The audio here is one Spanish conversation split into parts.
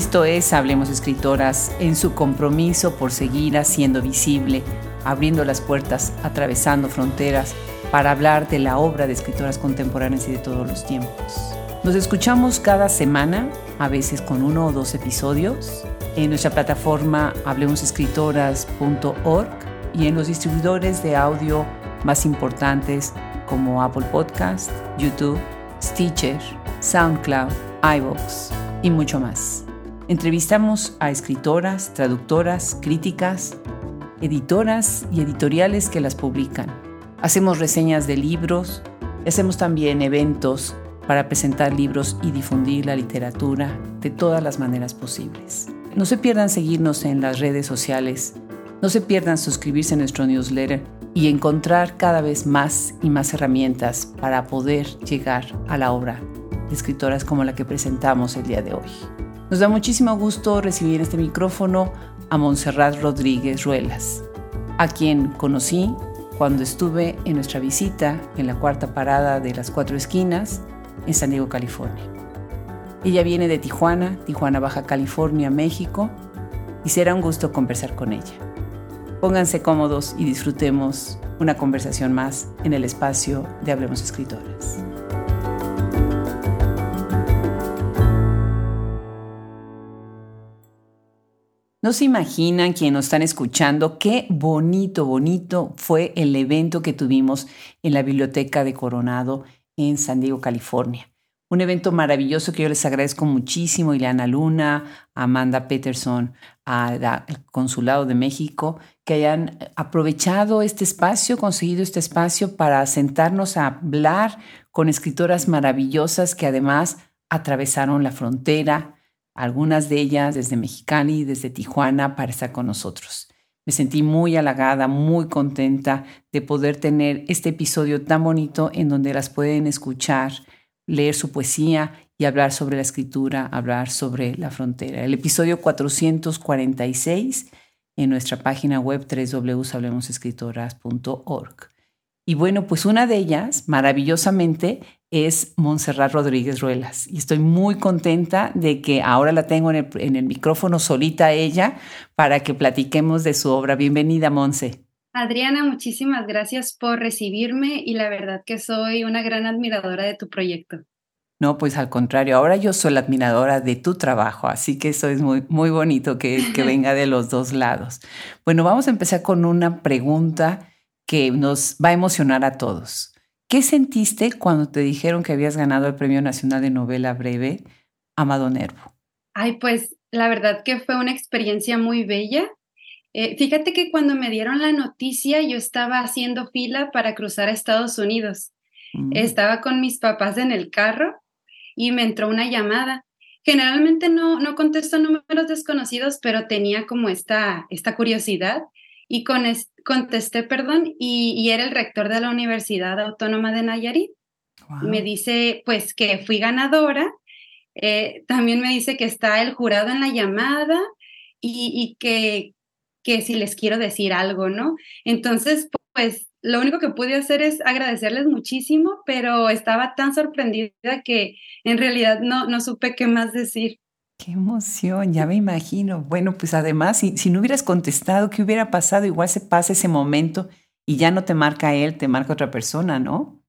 Esto es Hablemos Escritoras en su compromiso por seguir haciendo visible, abriendo las puertas, atravesando fronteras para hablar de la obra de escritoras contemporáneas y de todos los tiempos. Nos escuchamos cada semana, a veces con uno o dos episodios, en nuestra plataforma hablemosescritoras.org y en los distribuidores de audio más importantes como Apple Podcast, YouTube, Stitcher, SoundCloud, iVoox y mucho más. Entrevistamos a escritoras, traductoras, críticas, editoras y editoriales que las publican. Hacemos reseñas de libros y hacemos también eventos para presentar libros y difundir la literatura de todas las maneras posibles. No se pierdan seguirnos en las redes sociales, no se pierdan suscribirse a nuestro newsletter y encontrar cada vez más y más herramientas para poder llegar a la obra de escritoras como la que presentamos el día de hoy. Nos da muchísimo gusto recibir en este micrófono a Montserrat Rodríguez Ruelas, a quien conocí cuando estuve en nuestra visita en la cuarta parada de las cuatro esquinas en San Diego, California. Ella viene de Tijuana, Tijuana, Baja California, México, y será un gusto conversar con ella. Pónganse cómodos y disfrutemos una conversación más en el espacio de Hablemos Escritoras. No se imaginan quienes nos están escuchando qué bonito, bonito fue el evento que tuvimos en la Biblioteca de Coronado en San Diego, California. Un evento maravilloso que yo les agradezco muchísimo, Ileana Luna, Amanda Peterson, al Consulado de México, que hayan aprovechado este espacio, conseguido este espacio para sentarnos a hablar con escritoras maravillosas que además atravesaron la frontera, algunas de ellas desde Mexicali, desde Tijuana, para estar con nosotros. Me sentí muy halagada, muy contenta de poder tener este episodio tan bonito en donde las pueden escuchar, leer su poesía y hablar sobre la escritura, hablar sobre la frontera. El episodio 446 en nuestra página web www.hablemosescritoras.org. Y bueno, pues una de ellas, maravillosamente, es Montserrat Rodríguez Ruelas. Y estoy muy contenta de que ahora la tengo en el, micrófono solita ella para que platiquemos de su obra. Bienvenida, Monse. Adriana, muchísimas gracias por recibirme y la verdad que soy una gran admiradora de tu proyecto. No, pues al contrario, ahora yo soy la admiradora de tu trabajo, así que eso es muy, muy bonito que, que venga de los dos lados. Bueno, vamos a empezar con una pregunta que nos va a emocionar a todos. ¿Qué sentiste cuando te dijeron que habías ganado el Premio Nacional de Novela Breve Amado Nervo? Ay, pues la verdad que fue una experiencia muy bella. Eh, fíjate que cuando me dieron la noticia yo estaba haciendo fila para cruzar a Estados Unidos. Mm. Estaba con mis papás en el carro y me entró una llamada. Generalmente no, no contesto números desconocidos, pero tenía como esta, esta curiosidad y con contesté, perdón, y, era el rector de la Universidad Autónoma de Nayarit. Me dice, pues, que fui ganadora. Eh, también me dice que está el jurado en la llamada y, que, que si les quiero decir algo, ¿no? Entonces, pues, lo único que pude hacer es agradecerles muchísimo, pero estaba tan sorprendida que en realidad no, no supe qué más decir. Qué emoción, ya me imagino. Bueno, pues además, si, si, no hubieras contestado, ¿qué hubiera pasado? Igual se pasa ese momento y ya no te marca él, te marca otra persona, ¿no?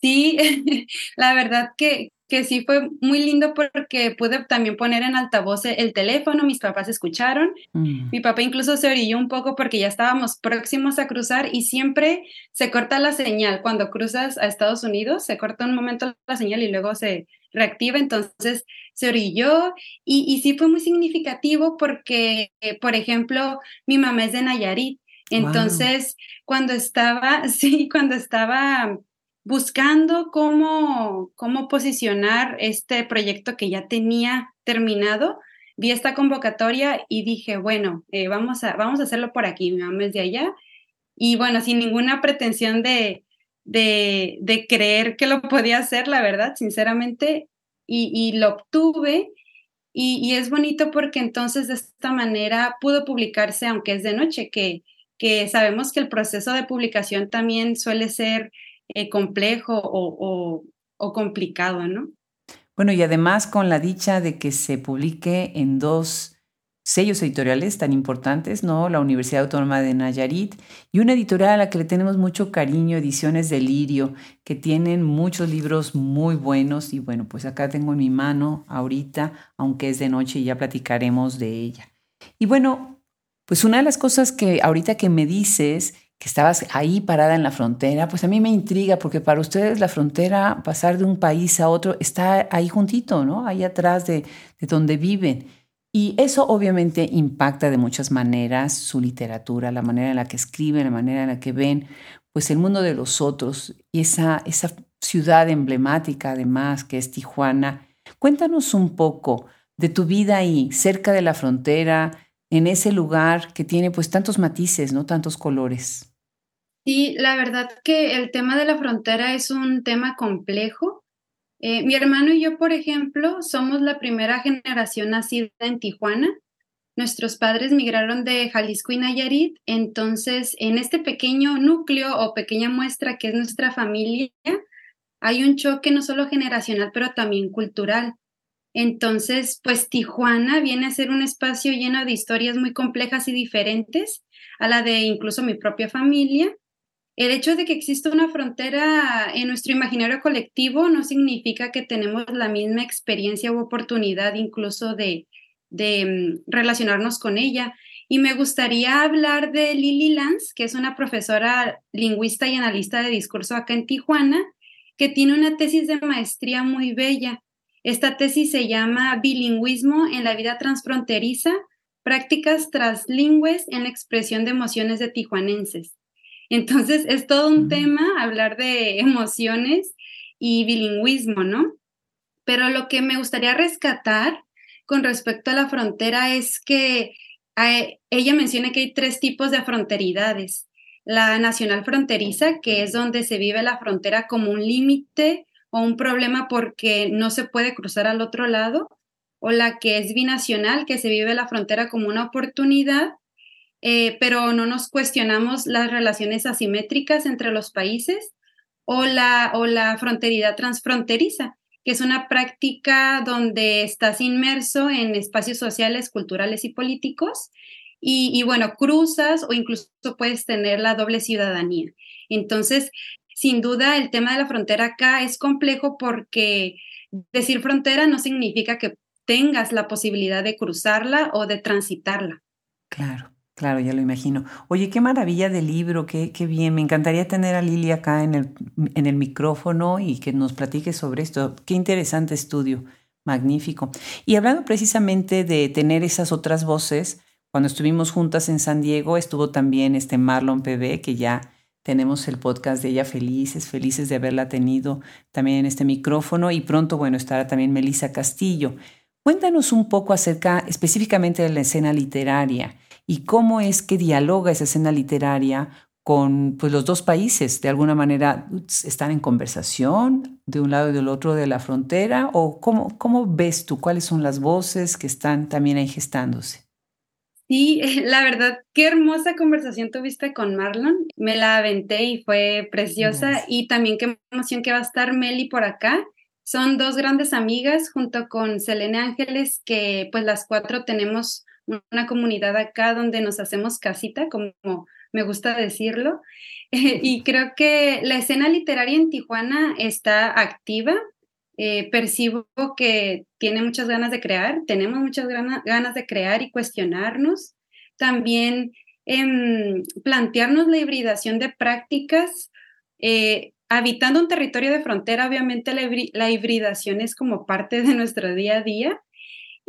Sí, la verdad que, que sí fue muy lindo porque pude también poner en altavoz el teléfono, mis papás escucharon, mm. mi papá incluso se orilló un poco porque ya estábamos próximos a cruzar y siempre se corta la señal cuando cruzas a Estados Unidos, se corta un momento la señal y luego se reactiva, entonces se orilló y, y sí fue muy significativo porque, por ejemplo, mi mamá es de Nayarit, entonces cuando estaba, sí, cuando estaba buscando cómo, cómo posicionar este proyecto que ya tenía terminado, vi esta convocatoria y dije, bueno, eh, vamos, a, vamos a hacerlo por aquí, mi mamá es de allá. Y bueno, sin ninguna pretensión de, de, de creer que lo podía hacer, la verdad, sinceramente, y, y lo obtuve. Y, y, es bonito porque entonces de esta manera pudo publicarse, aunque es de noche, que, que sabemos que el proceso de publicación también suele ser eh, complejo o, o, complicado, ¿no? Bueno, y además con la dicha de que se publique en dos sellos editoriales tan importantes, ¿no? La Universidad Autónoma de Nayarit y una editorial a la que le tenemos mucho cariño, Ediciones Delirio, que tienen muchos libros muy buenos y bueno, pues acá tengo en mi mano ahorita, aunque es de noche y ya platicaremos de ella. Y bueno, pues una de las cosas que ahorita que me dices que estabas ahí parada en la frontera, pues a mí me intriga porque para ustedes la frontera, pasar de un país a otro, está ahí juntito, ¿no? Ahí atrás de, de donde viven. Y eso obviamente impacta de muchas maneras su literatura, la manera en la que escriben, la manera en la que ven, pues el mundo de los otros y esa, esa ciudad emblemática además que es Tijuana. Cuéntanos un poco de tu vida ahí, cerca de la frontera, en ese lugar que tiene pues tantos matices, ¿no? Tantos colores. Sí, la verdad que el tema de la frontera es un tema complejo eh, mi hermano y yo, por ejemplo, somos la primera generación nacida en Tijuana. Nuestros padres migraron de Jalisco y Nayarit, entonces en este pequeño núcleo o pequeña muestra que es nuestra familia, hay un choque no solo generacional, pero también cultural. Entonces, pues Tijuana viene a ser un espacio lleno de historias muy complejas y diferentes a la de incluso mi propia familia, el hecho de que exista una frontera en nuestro imaginario colectivo no significa que tenemos la misma experiencia u oportunidad incluso de, mm, relacionarnos con ella. Y me gustaría hablar de Lily Lance, que es una profesora lingüista y analista de discurso acá en Tijuana, que tiene una tesis de maestría muy bella. Esta tesis se llama Bilingüismo en la vida transfronteriza, prácticas translingües en la expresión de emociones de tijuanenses. Entonces, es todo un tema hablar de emociones y bilingüismo, ¿no? Pero lo que me gustaría rescatar con respecto a la frontera es que ella menciona que hay tres tipos de fronteridades. La nacional fronteriza, que es donde se vive la frontera como un límite o un problema porque no se puede cruzar al otro lado, o la que es binacional, que se vive la frontera como una oportunidad eh, pero no nos cuestionamos las relaciones asimétricas entre los países o la, o la fronteridad transfronteriza, que es una práctica donde estás inmerso en espacios sociales, culturales y políticos. Y, y bueno, cruzas o incluso puedes tener la doble ciudadanía. Entonces, sin duda, el tema de la frontera acá es complejo porque decir frontera no significa que tengas la posibilidad de cruzarla o de transitarla. Claro. Claro, ya lo imagino. Oye, qué maravilla de libro, qué, qué bien. Me encantaría tener a Lili acá en el, en el micrófono y que nos platique sobre esto. Qué interesante estudio, magnífico. Y hablando precisamente de tener esas otras voces, cuando estuvimos juntas en San Diego estuvo también este Marlon PB, que ya tenemos el podcast de ella felices, felices de haberla tenido también en este micrófono y pronto, bueno, estará también Melissa Castillo. Cuéntanos un poco acerca específicamente de la escena literaria y cómo es que dialoga esa escena literaria con pues, los dos países. De alguna manera están en conversación de un lado y del otro de la frontera o cómo, cómo ves tú cuáles son las voces que están también ahí gestándose. Sí, la verdad, qué hermosa conversación tuviste con Marlon. Me la aventé y fue preciosa. Y también qué emoción que va a estar Meli por acá. Son dos grandes amigas junto con Selene Ángeles, que pues las cuatro tenemos una comunidad acá donde nos hacemos casita, como me gusta decirlo. y creo que la escena literaria en Tijuana está activa. Eh, percibo que tiene muchas ganas de crear, tenemos muchas ganas de crear y cuestionarnos. También em, plantearnos la hibridación de prácticas. Eh, habitando un territorio de frontera, obviamente la hibridación es como parte de nuestro día a día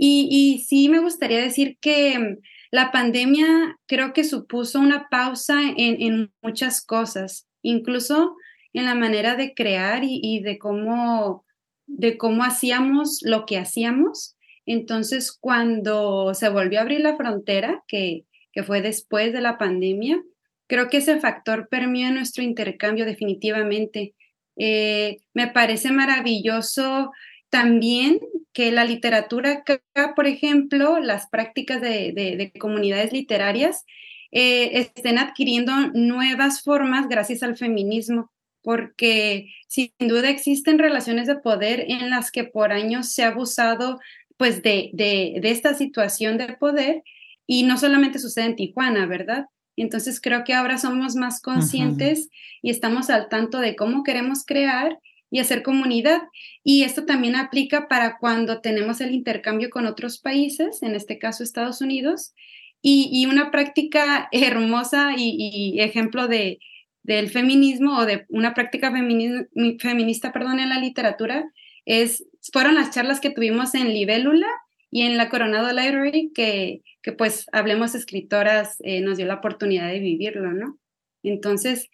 y, sí me gustaría decir que mm, la pandemia creo que supuso una pausa en, muchas cosas, incluso en la manera de crear y, de, cómo, de cómo hacíamos lo que hacíamos. Entonces, cuando se volvió a abrir la frontera, que, que fue después de la pandemia, creo que ese factor permeó nuestro intercambio definitivamente. Eh, me parece maravilloso también que la literatura acá, por ejemplo, las prácticas de, comunidades literarias, eh, estén adquiriendo nuevas formas gracias al feminismo. porque sin duda existen relaciones de poder en las que por años se ha abusado pues de, de, de esta situación de poder y no solamente sucede en Tijuana, ¿verdad? Entonces creo que ahora somos más conscientes y estamos al tanto de cómo queremos crear y hacer comunidad. Y esto también aplica para cuando tenemos el intercambio con otros países, en este caso Estados Unidos. Y, una práctica hermosa y, ejemplo de, del feminismo o de una práctica feminista perdón, en la literatura es, fueron las charlas que tuvimos en Libélula y en la Coronado Library, que, que pues Hablemos Escritoras eh, nos dio la oportunidad de vivirlo, ¿no? Entonces...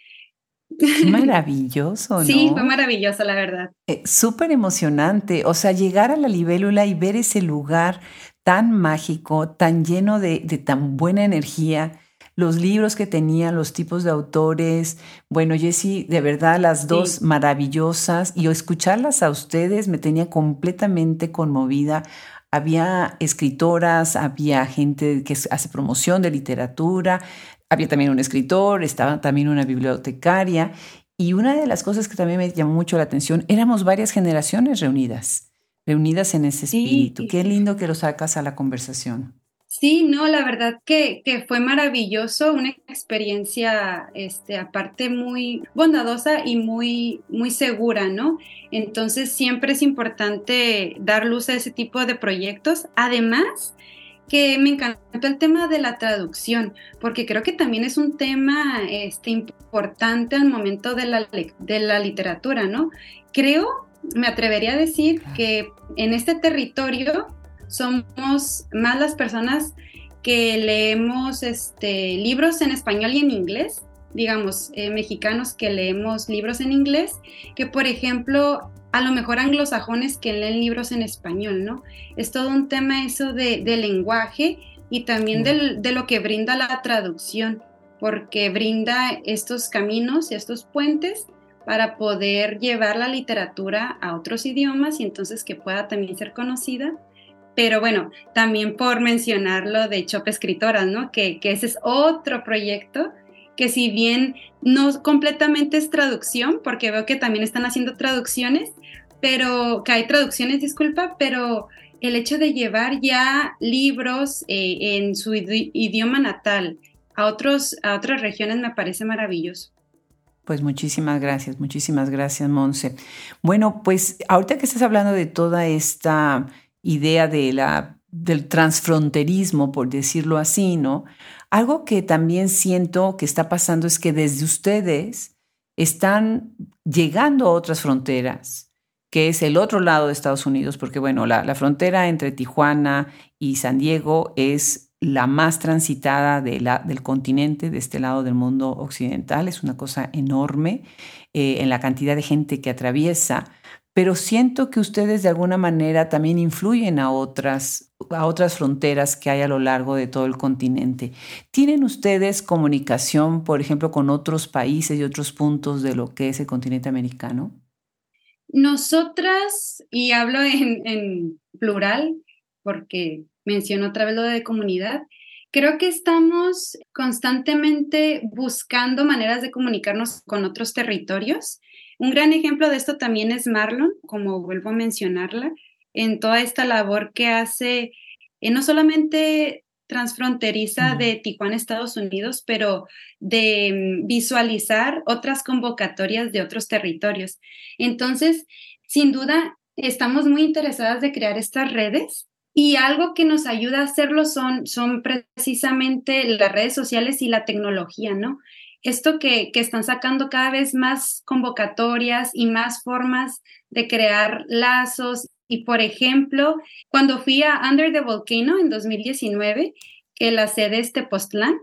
Maravilloso, ¿no? Sí, fue maravilloso, la verdad. Eh, súper emocionante, o sea, llegar a la libélula y ver ese lugar tan mágico, tan lleno de, de tan buena energía, los libros que tenía, los tipos de autores. Bueno, Jessie, de verdad, las dos maravillosas y escucharlas a ustedes me tenía completamente conmovida. Había escritoras, había gente que hace promoción de literatura, había también un escritor, estaba también una bibliotecaria. Y una de las cosas que también me llamó mucho la atención, éramos varias generaciones reunidas, reunidas en ese espíritu. Qué lindo que lo sacas a la conversación. Sí, no, la verdad que, que, fue maravilloso, una experiencia, este, aparte muy bondadosa y muy, muy segura, ¿no? Entonces siempre es importante dar luz a ese tipo de proyectos. Además, que me encantó el tema de la traducción, porque creo que también es un tema este, importante al momento de la, de la literatura, ¿no? Creo, me atrevería a decir que en este territorio somos más las personas que leemos este, libros en español y en inglés, digamos, eh, mexicanos que leemos libros en inglés, que por ejemplo, a lo mejor anglosajones que leen libros en español, ¿no? Es todo un tema eso de, lenguaje y también de lo que brinda la traducción, porque brinda estos caminos y estos puentes para poder llevar la literatura a otros idiomas y entonces que pueda también ser conocida pero bueno, también por mencionarlo de Chop Escritoras, ¿no? Que, ese es otro proyecto que si bien no completamente es traducción, porque veo que también están haciendo traducciones, pero que hay traducciones, disculpa, pero el hecho de llevar ya libros eh, en su idioma natal a, otros, a otras regiones me parece maravilloso. Pues muchísimas gracias, muchísimas gracias, Monse. Bueno, pues ahorita que estás hablando de toda esta idea de la, del transfronterismo, por decirlo así, ¿no? Algo que también siento que está pasando es que desde ustedes están llegando a otras fronteras, que es el otro lado de Estados Unidos, porque bueno, la, la frontera entre Tijuana y San Diego es la más transitada del continente, de este lado del mundo occidental. Es una cosa enorme eh, en la cantidad de gente que atraviesa pero siento que ustedes de alguna manera también influyen a otras, a otras fronteras que hay a lo largo de todo el continente. ¿Tienen ustedes comunicación, por ejemplo, con otros países y otros puntos de lo que es el continente americano? Nosotras, y hablo en, plural, porque menciono otra vez lo de comunidad, creo que estamos constantemente buscando maneras de comunicarnos con otros territorios. Un gran ejemplo de esto también es Marlon, como vuelvo a mencionarla, en toda esta labor que hace, eh, no solamente transfronteriza de Tijuana, Estados Unidos, pero de mm, visualizar otras convocatorias de otros territorios. Entonces, sin duda, estamos muy interesadas de crear estas redes y algo que nos ayuda a hacerlo son, son precisamente las redes sociales y la tecnología, ¿no? esto que, están sacando cada vez más convocatorias y más formas de crear lazos. Y por ejemplo, cuando fui a Under the Volcano en 2019, que la sede es Tepoztlán,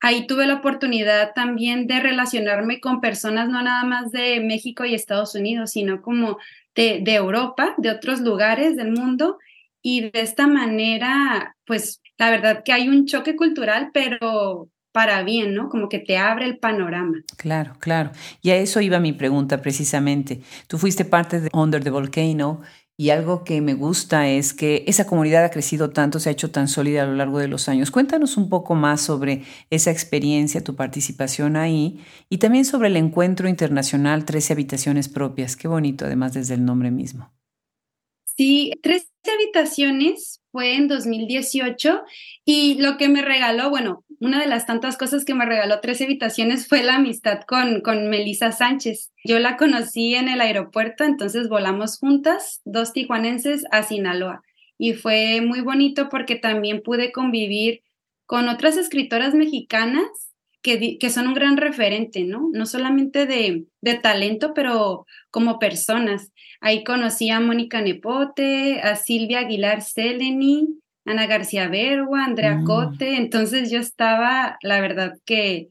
ahí tuve la oportunidad también de relacionarme con personas no nada más de México y Estados Unidos, sino como de, de Europa, de otros lugares del mundo. Y de esta manera, pues la verdad que hay un choque cultural, pero para bien, ¿no? Como que te abre el panorama. Claro, claro. Y a eso iba mi pregunta precisamente. Tú fuiste parte de Under the Volcano y algo que me gusta es que esa comunidad ha crecido tanto, se ha hecho tan sólida a lo largo de los años. Cuéntanos un poco más sobre esa experiencia, tu participación ahí y también sobre el encuentro internacional 13 habitaciones propias. Qué bonito, además desde el nombre mismo. Sí, 13 habitaciones fue en 2018 y lo que me regaló, bueno, una de las tantas cosas que me regaló 13 habitaciones fue la amistad con, con Melissa Sánchez. Yo la conocí en el aeropuerto, entonces volamos juntas, dos tijuanenses, a Sinaloa. Y fue muy bonito porque también pude convivir con otras escritoras mexicanas que, que son un gran referente, ¿no? No solamente de, de talento, pero como personas. Ahí conocí a Mónica Nepote, a Silvia Aguilar Seleni, Ana García Bergua, Andrea mm. Cote, entonces yo estaba, la verdad que,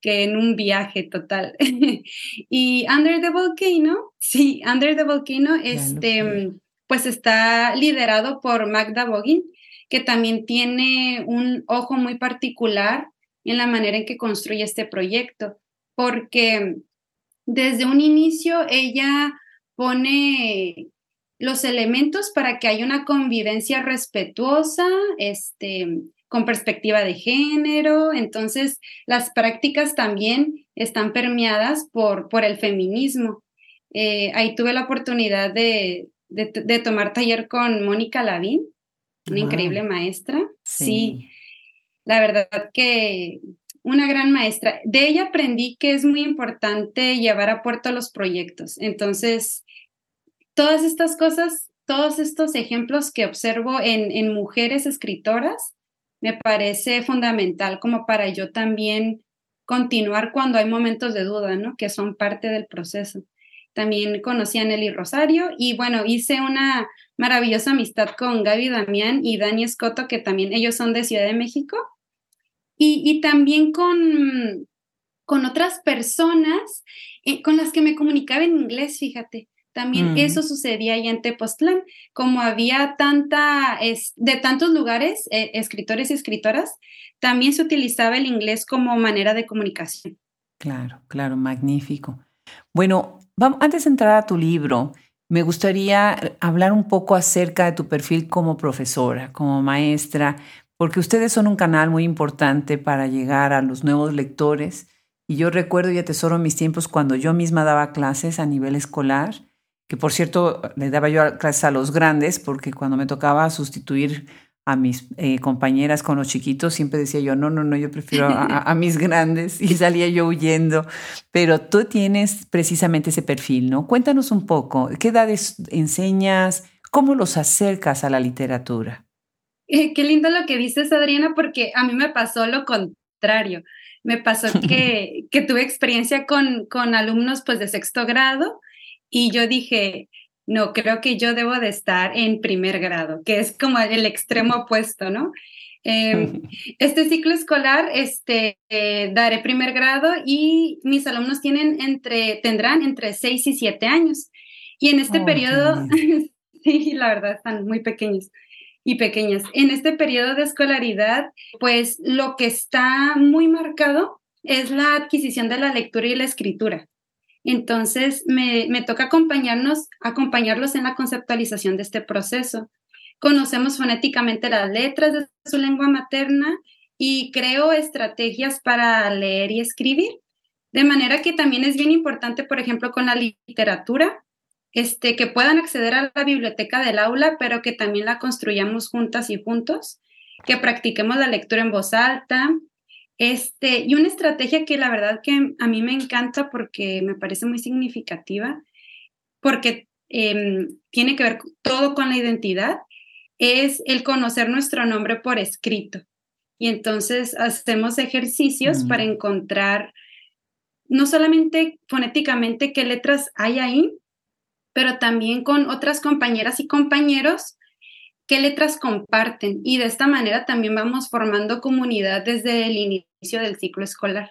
que en un viaje total. y Under the Volcano, sí, Under the Volcano, este, pues está liderado por Magda Bogin, que también tiene un ojo muy particular en la manera en que construye este proyecto, porque desde un inicio ella pone los elementos para que haya una convivencia respetuosa, este, con perspectiva de género. Entonces, las prácticas también están permeadas por, por el feminismo. Eh, ahí tuve la oportunidad de, de, tomar taller con Mónica Lavín, una increíble maestra. sí, la verdad que una gran maestra. De ella aprendí que es muy importante llevar a puerto los proyectos. Entonces, todas estas cosas, todos estos ejemplos que observo en, mujeres escritoras, me parece fundamental como para yo también continuar cuando hay momentos de duda, ¿no? Que son parte del proceso. También conocí a Nelly Rosario y bueno, hice una maravillosa amistad con Gaby Damián y Dani Escoto, que también ellos son de Ciudad de México. Y, también con, con otras personas eh, con las que me comunicaba en inglés, fíjate. También mm. eso sucedía ahí en Tepoztlán, como había tanta, es, de tantos lugares, eh, escritores y escritoras, también se utilizaba el inglés como manera de comunicación. Claro, claro, magnífico. Bueno, vamos, antes de entrar a tu libro, me gustaría hablar un poco acerca de tu perfil como profesora, como maestra, porque ustedes son un canal muy importante para llegar a los nuevos lectores. Y yo recuerdo y atesoro mis tiempos cuando yo misma daba clases a nivel escolar que por cierto le daba yo clases a los grandes, porque cuando me tocaba sustituir a mis eh, compañeras con los chiquitos, siempre decía yo, no, no, no, yo prefiero a, mis grandes y salía yo huyendo. Pero tú tienes precisamente ese perfil, ¿no? Cuéntanos un poco, ¿qué edades enseñas? ¿Cómo los acercas a la literatura? Eh, qué lindo lo que dices, Adriana, porque a mí me pasó lo contrario. Me pasó que, que tuve experiencia con, con alumnos pues de sexto grado y yo dije, no, creo que yo debo de estar en primer grado, que es como el extremo opuesto, ¿no? Em, este ciclo escolar, este, eh, daré primer grado y mis alumnos tienen entre, tendrán entre 6 y 7 años. Y en este oh, periodo, sí, la verdad, están muy pequeños y pequeñas. En este periodo de escolaridad, pues lo que está muy marcado es la adquisición de la lectura y la escritura. Entonces, me, toca acompañarnos, acompañarlos en la conceptualización de este proceso. Conocemos fonéticamente las letras de su lengua materna y creo estrategias para leer y escribir. De manera que también es bien importante, por ejemplo, con la literatura, este, que puedan acceder a la biblioteca del aula, pero que también la construyamos juntas y juntos, que practiquemos la lectura en voz alta, este, y una estrategia que la verdad que a mí me encanta porque me parece muy significativa, porque em, tiene que ver todo con la identidad, es el conocer nuestro nombre por escrito. Y entonces hacemos ejercicios para mm. encontrar no solamente fonéticamente qué letras hay ahí, pero también con otras compañeras y compañeros qué letras comparten y de esta manera también vamos formando comunidad desde el inicio del ciclo escolar.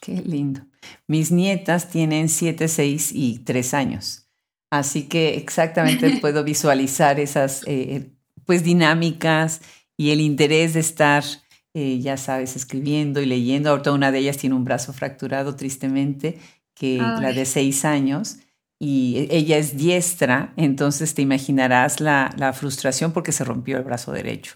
Qué lindo. Mis nietas tienen 7, 6 y 3 años, así que exactamente puedo visualizar esas eh, pues dinámicas y el interés de estar, eh, ya sabes, escribiendo y leyendo. Ahorita una de ellas tiene un brazo fracturado tristemente, que la de 6 años y ella es diestra, entonces te imaginarás la, la frustración porque se rompió el brazo derecho.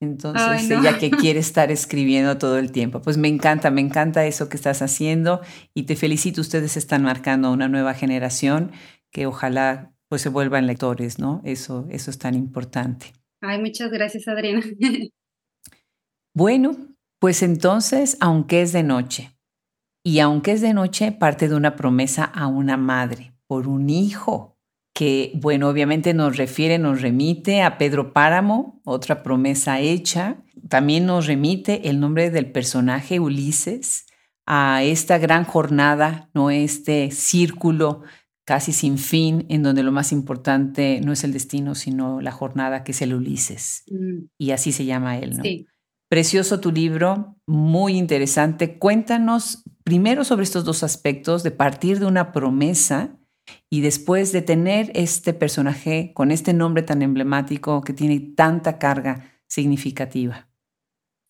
Entonces, ella que quiere estar escribiendo todo el tiempo. Pues me encanta, me encanta eso que estás haciendo y te felicito. Ustedes están marcando una nueva generación que ojalá pues se vuelvan lectores, ¿no? Eso, eso es tan importante. Ay, muchas gracias, Adriana. bueno, pues entonces, aunque es de noche, y aunque es de noche, parte de una promesa a una madre por un hijo que, bueno, obviamente nos refiere, nos remite a Pedro Páramo, otra promesa hecha. También nos remite el nombre del personaje Ulises a esta gran jornada, no este círculo casi sin fin, en donde lo más importante no es el destino, sino la jornada, que es el Ulises. Mm. Y así se llama él, ¿no? Sí. Precioso tu libro, muy interesante. Cuéntanos primero sobre estos dos aspectos de partir de una promesa y después de tener este personaje con este nombre tan emblemático que tiene tanta carga significativa.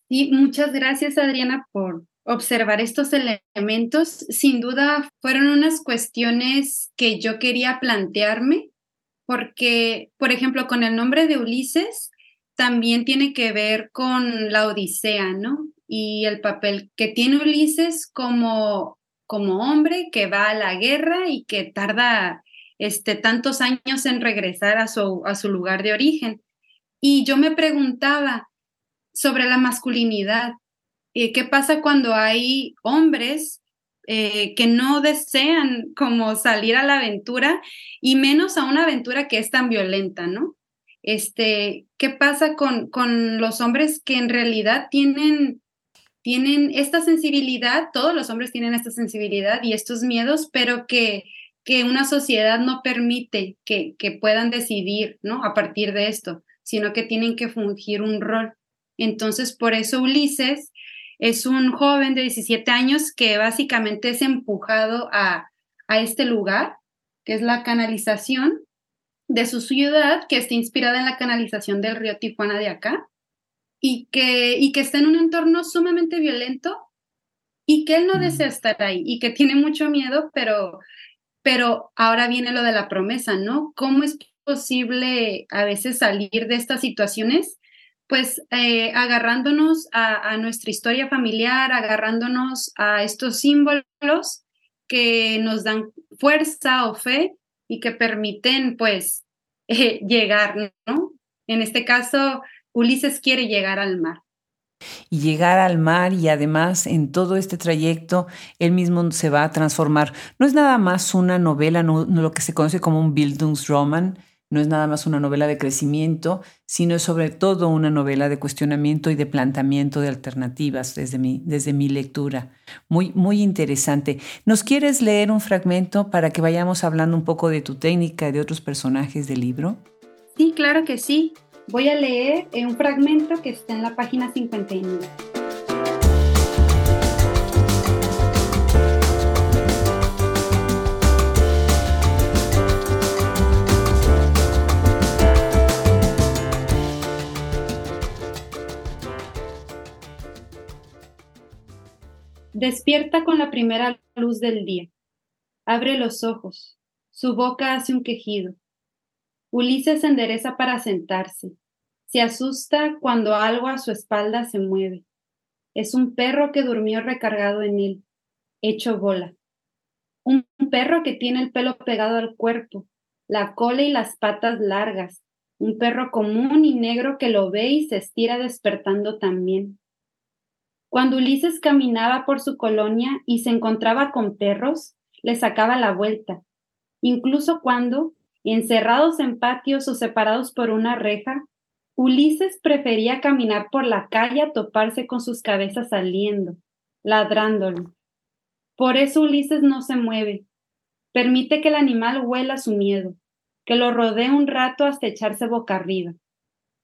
Sí, muchas gracias Adriana por observar estos elementos. Sin duda fueron unas cuestiones que yo quería plantearme porque, por ejemplo, con el nombre de Ulises también tiene que ver con la Odisea, ¿no? Y el papel que tiene Ulises como como hombre que va a la guerra y que tarda este, tantos años en regresar a su, a su lugar de origen. Y yo me preguntaba sobre la masculinidad. Eh, ¿Qué pasa cuando hay hombres eh, que no desean como salir a la aventura y menos a una aventura que es tan violenta, ¿no? Este, ¿qué pasa con, con los hombres que en realidad tienen tienen esta sensibilidad, todos los hombres tienen esta sensibilidad y estos miedos, pero que, que una sociedad no permite que, que puedan decidir, ¿no? A partir de esto, sino que tienen que fungir un rol. Entonces, por eso Ulises es un joven de 17 años que básicamente es empujado a, a este lugar, que es la canalización de su ciudad, que está inspirada en la canalización del río Tijuana de acá y que, y que está en un entorno sumamente violento y que él no desea estar ahí y que tiene mucho miedo, pero, pero ahora viene lo de la promesa, ¿no? ¿Cómo es posible a veces salir de estas situaciones? Pues eh, agarrándonos a, a, nuestra historia familiar, agarrándonos a estos símbolos que nos dan fuerza o fe y que permiten pues eh, llegar, ¿no? En este caso, Ulises quiere llegar al mar. Y llegar al mar y además en todo este trayecto él mismo se va a transformar. No es nada más una novela, no, lo que se conoce como un Bildungsroman, no es nada más una novela de crecimiento, sino es sobre todo una novela de cuestionamiento y de planteamiento de alternativas desde mi, desde mi lectura. Muy, muy interesante. ¿Nos quieres leer un fragmento para que vayamos hablando un poco de tu técnica y de otros personajes del libro? Sí, claro que sí. Voy a leer un fragmento que está en la página 59. Despierta con la primera luz del día. Abre los ojos. Su boca hace un quejido. Ulises se endereza para sentarse. Se asusta cuando algo a su espalda se mueve. Es un perro que durmió recargado en él, hecho bola. Un perro que tiene el pelo pegado al cuerpo, la cola y las patas largas. Un perro común y negro que lo ve y se estira despertando también. Cuando Ulises caminaba por su colonia y se encontraba con perros, le sacaba la vuelta. Incluso cuando, Encerrados en patios o separados por una reja, Ulises prefería caminar por la calle a toparse con sus cabezas saliendo, ladrándole. Por eso Ulises no se mueve. Permite que el animal huela su miedo, que lo rodee un rato hasta echarse boca arriba.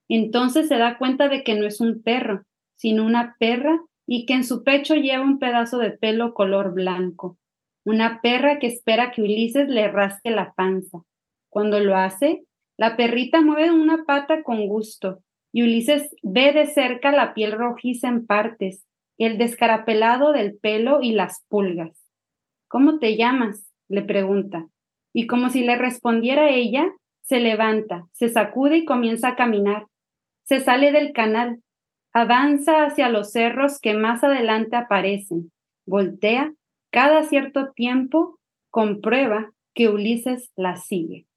Entonces se da cuenta de que no es un perro, sino una perra y que en su pecho lleva un pedazo de pelo color blanco. Una perra que espera que Ulises le rasque la panza. Cuando lo hace, la perrita mueve una pata con gusto y Ulises ve de cerca la piel rojiza en partes, el descarapelado del pelo y las pulgas. ¿Cómo te llamas? le pregunta. y como si le respondiera ella, se levanta, se sacude y comienza a caminar. Se sale del canal, avanza hacia los cerros que más adelante aparecen, voltea, cada cierto tiempo comprueba que Ulises la sigue.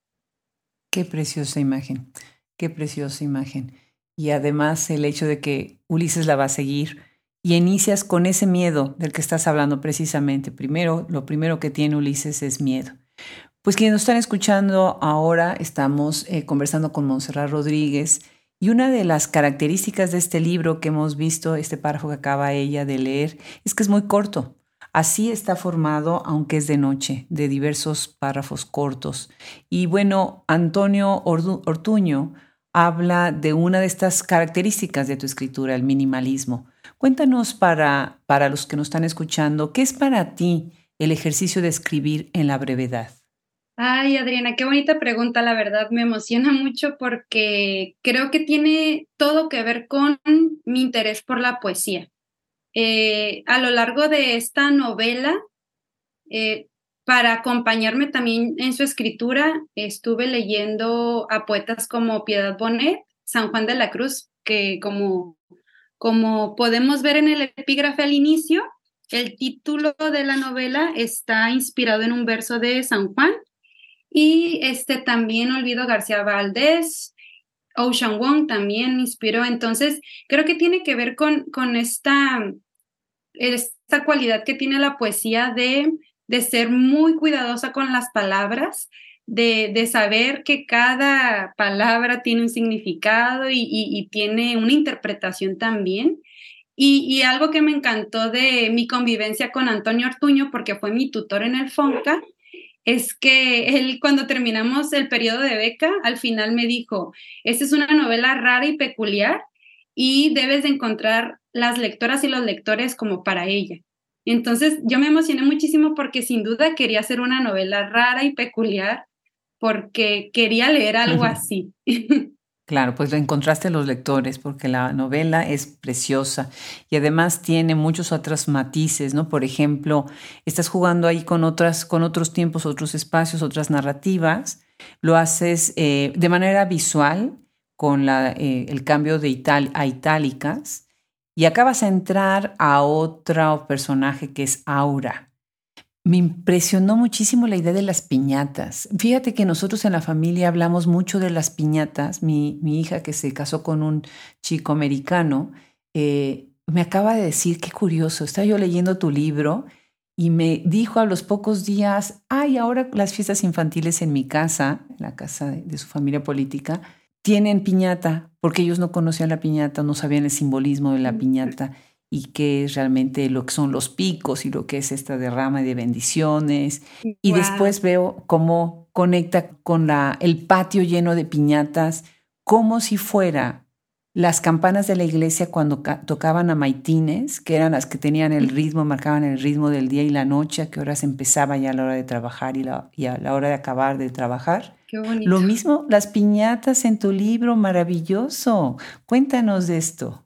Qué preciosa imagen, qué preciosa imagen. Y además el hecho de que Ulises la va a seguir y inicias con ese miedo del que estás hablando precisamente. Primero, lo primero que tiene Ulises es miedo. Pues quienes nos están escuchando ahora, estamos eh, conversando con Montserrat Rodríguez y una de las características de este libro que hemos visto, este párrafo que acaba ella de leer, es que es muy corto. Así está formado, aunque es de noche, de diversos párrafos cortos. Y bueno, Antonio Ortuño habla de una de estas características de tu escritura, el minimalismo. Cuéntanos para, para los que nos están escuchando, ¿qué es para ti el ejercicio de escribir en la brevedad? Ay, Adriana, qué bonita pregunta, la verdad me emociona mucho porque creo que tiene todo que ver con mi interés por la poesía. Eh, a lo largo de esta novela, eh, para acompañarme también en su escritura, estuve leyendo a poetas como Piedad Bonet, San Juan de la Cruz, que como, como podemos ver en el epígrafe al inicio, el título de la novela está inspirado en un verso de San Juan. Y este también Olvido García Valdés, Ocean Wong también me inspiró. Entonces, creo que tiene que ver con, con esta, esta cualidad que tiene la poesía de, de ser muy cuidadosa con las palabras, de, de, saber que cada palabra tiene un significado y, y, tiene una interpretación también. Y, y, algo que me encantó de mi convivencia con Antonio Ortuño, porque fue mi tutor en el FONCA, es que él cuando terminamos el periodo de beca, al final me dijo, esta es una novela rara y peculiar y debes de encontrar las lectoras y los lectores como para ella. Entonces yo me emocioné muchísimo porque sin duda quería hacer una novela rara y peculiar porque quería leer algo así. Claro, pues lo encontraste los lectores porque la novela es preciosa y además tiene muchos otros matices, ¿no? Por ejemplo, estás jugando ahí con otras, con otros tiempos, otros espacios, otras narrativas. Lo haces eh, de manera visual con eh, el cambio de a itálicas y acabas a entrar a otro personaje que es Aura. Me impresionó muchísimo la idea de las piñatas. Fíjate que nosotros en la familia hablamos mucho de las piñatas. Mi, hija que se casó con un chico americano eh, me acaba de decir, qué curioso, estaba yo leyendo tu libro y me dijo a los pocos días, ay, ahora las fiestas infantiles en mi casa, en la casa de su familia política, tienen piñata, porque ellos no conocían la piñata, no sabían el simbolismo de la piñata y qué es realmente lo que son los picos y lo que es esta derrama de bendiciones. Y después veo cómo conecta con la, el patio lleno de piñatas, como si fuera las campanas de la iglesia cuando tocaban a maitines, que eran las que tenían el ritmo, marcaban el ritmo del día y la noche, a qué horas empezaba ya a la hora de trabajar y, la, y a la hora de acabar de trabajar. Qué bonito. Lo mismo, las piñatas en tu libro, maravilloso. Cuéntanos de esto.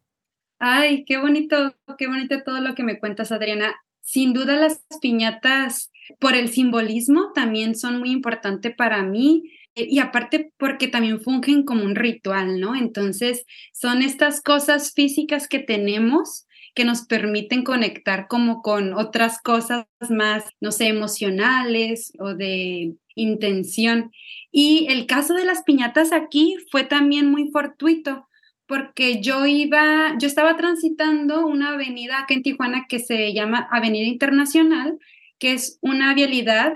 Ay, qué bonito, qué bonito todo lo que me cuentas, Adriana. Sin duda las piñatas, por el simbolismo, también son muy importantes para mí eh, y aparte porque también fungen como un ritual, ¿no? Entonces, son estas cosas físicas que tenemos que nos permiten conectar como con otras cosas más, no sé, emocionales o de intención. Y el caso de las piñatas aquí fue también muy fortuito porque yo iba, yo estaba transitando una avenida acá en Tijuana que se llama Avenida Internacional, que es una vialidad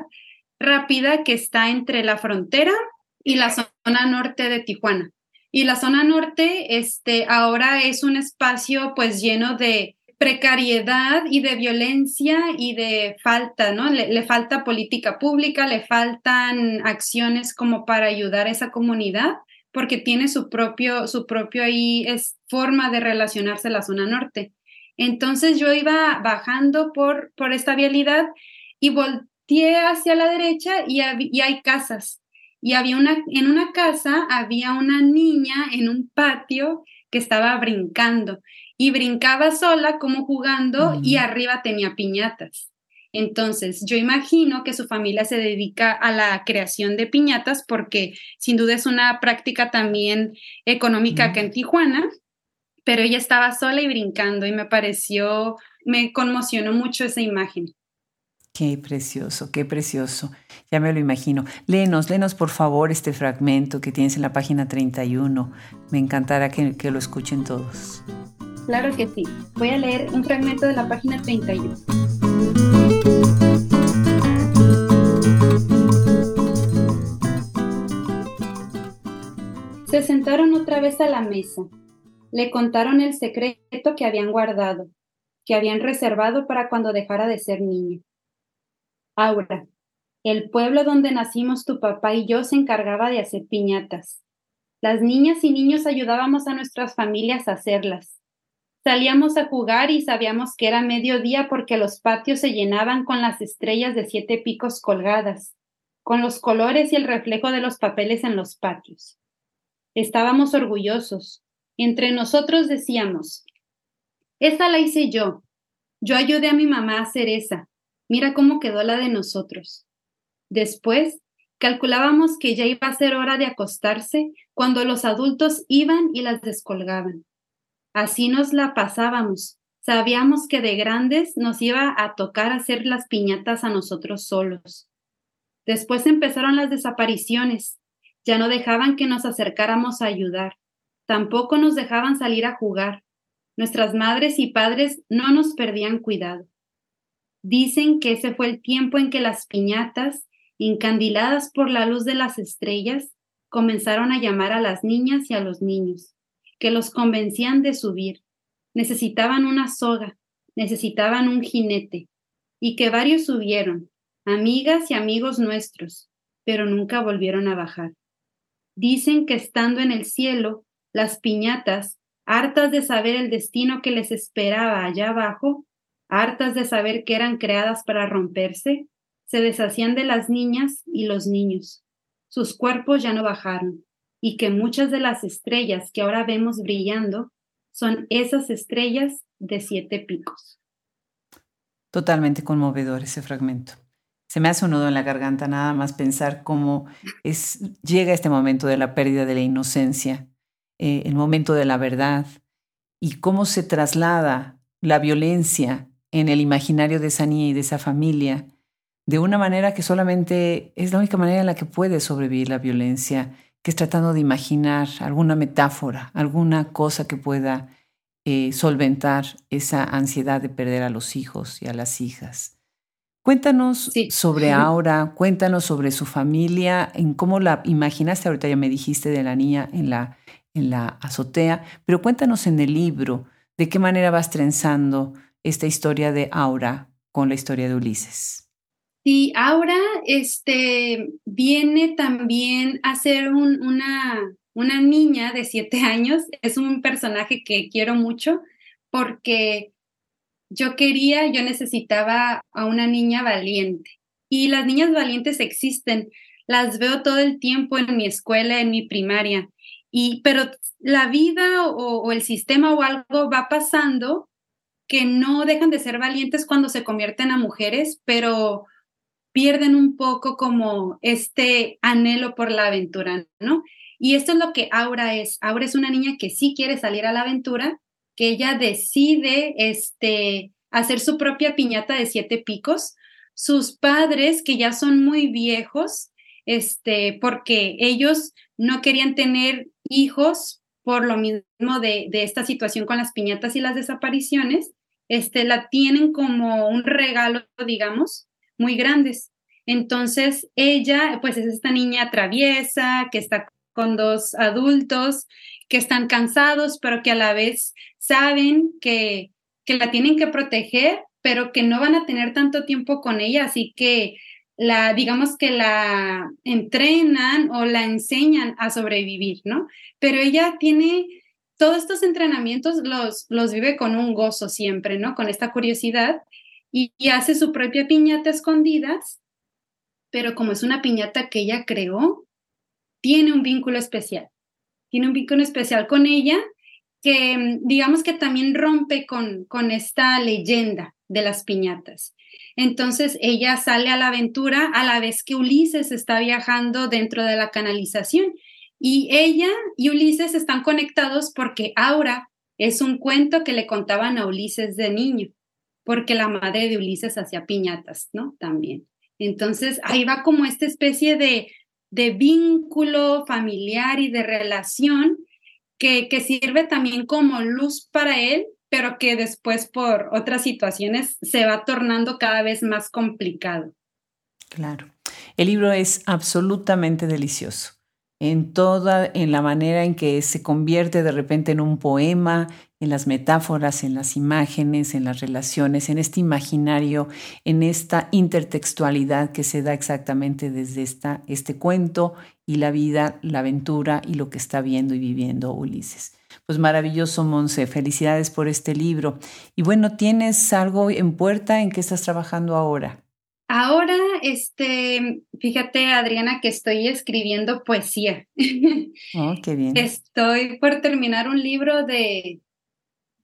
rápida que está entre la frontera y la zona norte de Tijuana. Y la zona norte, este, ahora es un espacio pues lleno de precariedad y de violencia y de falta, ¿no? Le, le, falta política pública, le faltan acciones como para ayudar a esa comunidad porque tiene su propio, su propio ahí es forma de relacionarse la zona norte. Entonces yo iba bajando por, por esta vialidad y volteé hacia la derecha y, y hay casas. Y había una, en una casa había una niña en un patio que estaba brincando y brincaba sola como jugando y arriba tenía piñatas. Entonces, yo imagino que su familia se dedica a la creación de piñatas porque sin duda es una práctica también económica acá en Tijuana, pero ella estaba sola y brincando y me pareció, me conmocionó mucho esa imagen. Qué precioso, qué precioso. Ya me lo imagino. Léenos, léenos por favor este fragmento que tienes en la página 31. Me encantará que, que lo escuchen todos. Claro que sí. Voy a leer un fragmento de la página 31. Se sentaron otra vez a la mesa. Le contaron el secreto que habían guardado, que habían reservado para cuando dejara de ser niño. Aura, el pueblo donde nacimos tu papá y yo se encargaba de hacer piñatas. Las niñas y niños ayudábamos a nuestras familias a hacerlas. Salíamos a jugar y sabíamos que era mediodía porque los patios se llenaban con las estrellas de siete picos colgadas, con los colores y el reflejo de los papeles en los patios. Estábamos orgullosos. Entre nosotros decíamos, esa la hice yo. Yo ayudé a mi mamá a hacer esa. Mira cómo quedó la de nosotros. Después, calculábamos que ya iba a ser hora de acostarse cuando los adultos iban y las descolgaban. Así nos la pasábamos. Sabíamos que de grandes nos iba a tocar hacer las piñatas a nosotros solos. Después empezaron las desapariciones. Ya no dejaban que nos acercáramos a ayudar. Tampoco nos dejaban salir a jugar. Nuestras madres y padres no nos perdían cuidado. Dicen que ese fue el tiempo en que las piñatas, encandiladas por la luz de las estrellas, comenzaron a llamar a las niñas y a los niños, que los convencían de subir. Necesitaban una soga, necesitaban un jinete, y que varios subieron, amigas y amigos nuestros, pero nunca volvieron a bajar. Dicen que estando en el cielo, las piñatas, hartas de saber el destino que les esperaba allá abajo, hartas de saber que eran creadas para romperse, se deshacían de las niñas y los niños. Sus cuerpos ya no bajaron, y que muchas de las estrellas que ahora vemos brillando son esas estrellas de siete picos. Totalmente conmovedor ese fragmento se me hace un nudo en la garganta nada más pensar cómo es, llega este momento de la pérdida de la inocencia, eh, el momento de la verdad y cómo se traslada la violencia en el imaginario de esa niña y de esa familia de una manera que solamente es la única manera en la que puede sobrevivir la violencia, que es tratando de imaginar alguna metáfora, alguna cosa que pueda eh, solventar esa ansiedad de perder a los hijos y a las hijas. Cuéntanos sobre Aura, cuéntanos sobre su familia, en cómo la imaginaste, ahorita ya me dijiste de la niña en la, en la azotea, pero cuéntanos en el libro, de qué manera vas trenzando esta historia de Aura con la historia de Ulises. Sí, Aura este, viene también a ser una, una niña de siete años, es un personaje que quiero mucho porque yo quería, yo necesitaba a una niña valiente. Y las niñas valientes existen, las veo todo el tiempo en mi escuela, en mi primaria. Y, pero la vida o, el sistema o algo va pasando que no dejan de ser valientes cuando se convierten a mujeres, pero pierden un poco como este anhelo por la aventura, ¿no? Y esto es lo que Aura es. Aura es una niña que sí quiere salir a la aventura, que ella decide este, hacer su propia piñata de siete picos. Sus padres, que ya son muy viejos, este, porque ellos no querían tener hijos por lo mismo de, de esta situación con las piñatas y las desapariciones, este, la tienen como un regalo, digamos, muy grandes. Entonces, ella, pues es esta niña traviesa, que está con dos adultos que están cansados, pero que a la vez saben que, que la tienen que proteger, pero que no van a tener tanto tiempo con ella, así que la, digamos que la entrenan o la enseñan a sobrevivir, ¿no? Pero ella tiene todos estos entrenamientos, los, los vive con un gozo siempre, ¿no? Con esta curiosidad y, y hace su propia piñata escondidas, pero como es una piñata que ella creó, tiene un vínculo especial tiene un vínculo especial con ella que mm, digamos que también rompe con, con esta leyenda de las piñatas. Entonces ella sale a la aventura a la vez que Ulises está viajando dentro de la canalización. Y ella y Ulises están conectados porque Aura es un cuento que le contaban a Ulises de niño, porque la madre de Ulises hacía piñatas, ¿no? También. Entonces ahí va como esta especie de, de vínculo familiar y de relación que, que sirve también como luz para él, pero que después por otras situaciones se va tornando cada vez más complicado. Claro. El libro es absolutamente delicioso en toda, en la manera en que se convierte de repente en un poema, en las metáforas, en las imágenes, en las relaciones, en este imaginario, en esta intertextualidad que se da exactamente desde esta, este cuento y la vida, la aventura y lo que está viendo y viviendo Ulises. Pues maravilloso, Monse. Felicidades por este libro. Y bueno, ¿tienes algo en puerta en que estás trabajando ahora? Ahora, este, fíjate, Adriana, que estoy escribiendo poesía. Oh, qué bien. Estoy por terminar un libro de,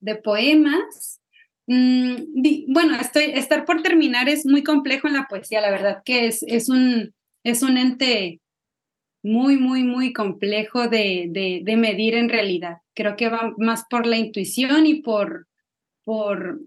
de poemas. Mm, bueno, estoy, estar por terminar es muy complejo en la poesía, la verdad que es, es, un, es un ente muy, muy, muy complejo de, de, medir en realidad. Creo que va más por la intuición y por, por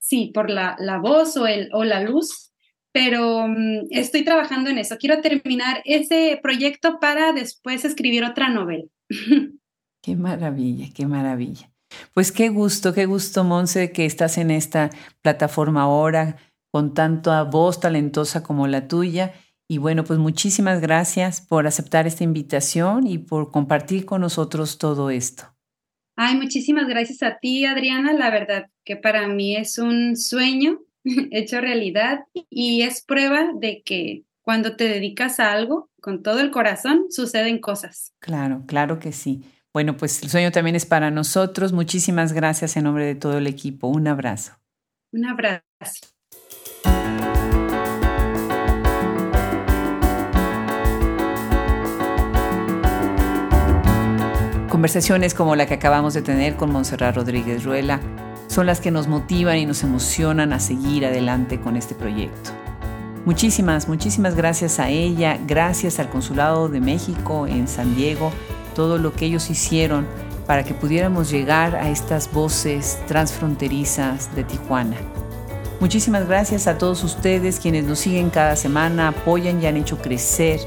sí, por la, la voz o, el, o la luz pero mm, estoy trabajando en eso. Quiero terminar ese proyecto para después escribir otra novela. Qué maravilla, qué maravilla. Pues qué gusto, qué gusto, Monse, que estás en esta plataforma ahora con tanta voz talentosa como la tuya. Y bueno, pues muchísimas gracias por aceptar esta invitación y por compartir con nosotros todo esto. Ay, muchísimas gracias a ti, Adriana. La verdad que para mí es un sueño hecho realidad y es prueba de que cuando te dedicas a algo con todo el corazón, suceden cosas. Claro, claro que sí. Bueno, pues el sueño también es para nosotros. Muchísimas gracias en nombre de todo el equipo. Un abrazo. Un abrazo. Conversaciones como la que acabamos de tener con Montserrat Rodríguez Ruela son las que nos motivan y nos emocionan a seguir adelante con este proyecto. Muchísimas, muchísimas gracias a ella, gracias al Consulado de México en San Diego, todo lo que ellos hicieron para que pudiéramos llegar a estas voces transfronterizas de Tijuana. Muchísimas gracias a todos ustedes quienes nos siguen cada semana, apoyan y han hecho crecer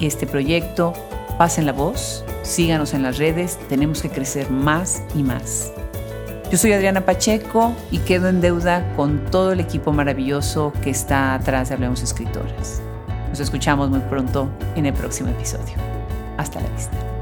este proyecto. Pasen la voz, síganos en las redes, tenemos que crecer más y más. Yo soy Adriana Pacheco y quedo en deuda con todo el equipo maravilloso que está atrás de Hablemos Escritoras. Nos escuchamos muy pronto en el próximo episodio. Hasta la vista.